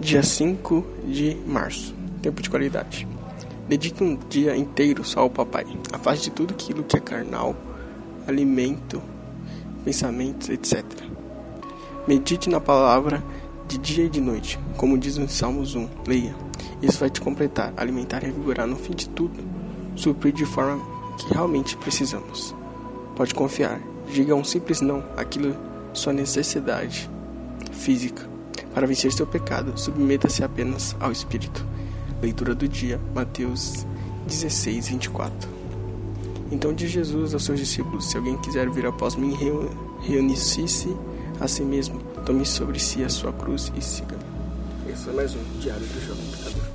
Dia 5 de março. Tempo de qualidade. Dedique um dia inteiro só ao papai. Afaste de tudo aquilo que é carnal, alimento, pensamentos, etc. Medite na palavra de dia e de noite, como diz no Salmos 1. Leia. Isso vai te completar, alimentar e revigorar no fim de tudo, suprir de forma que realmente precisamos. Pode confiar. Diga um simples não àquilo sua necessidade física. Para vencer seu pecado, submeta-se apenas ao Espírito. Leitura do dia, Mateus 16, 24. Então diz Jesus aos seus discípulos: Se alguém quiser vir após mim, reúne-se a si mesmo, tome sobre si a sua cruz e siga. Esse foi mais um Diário do Jovem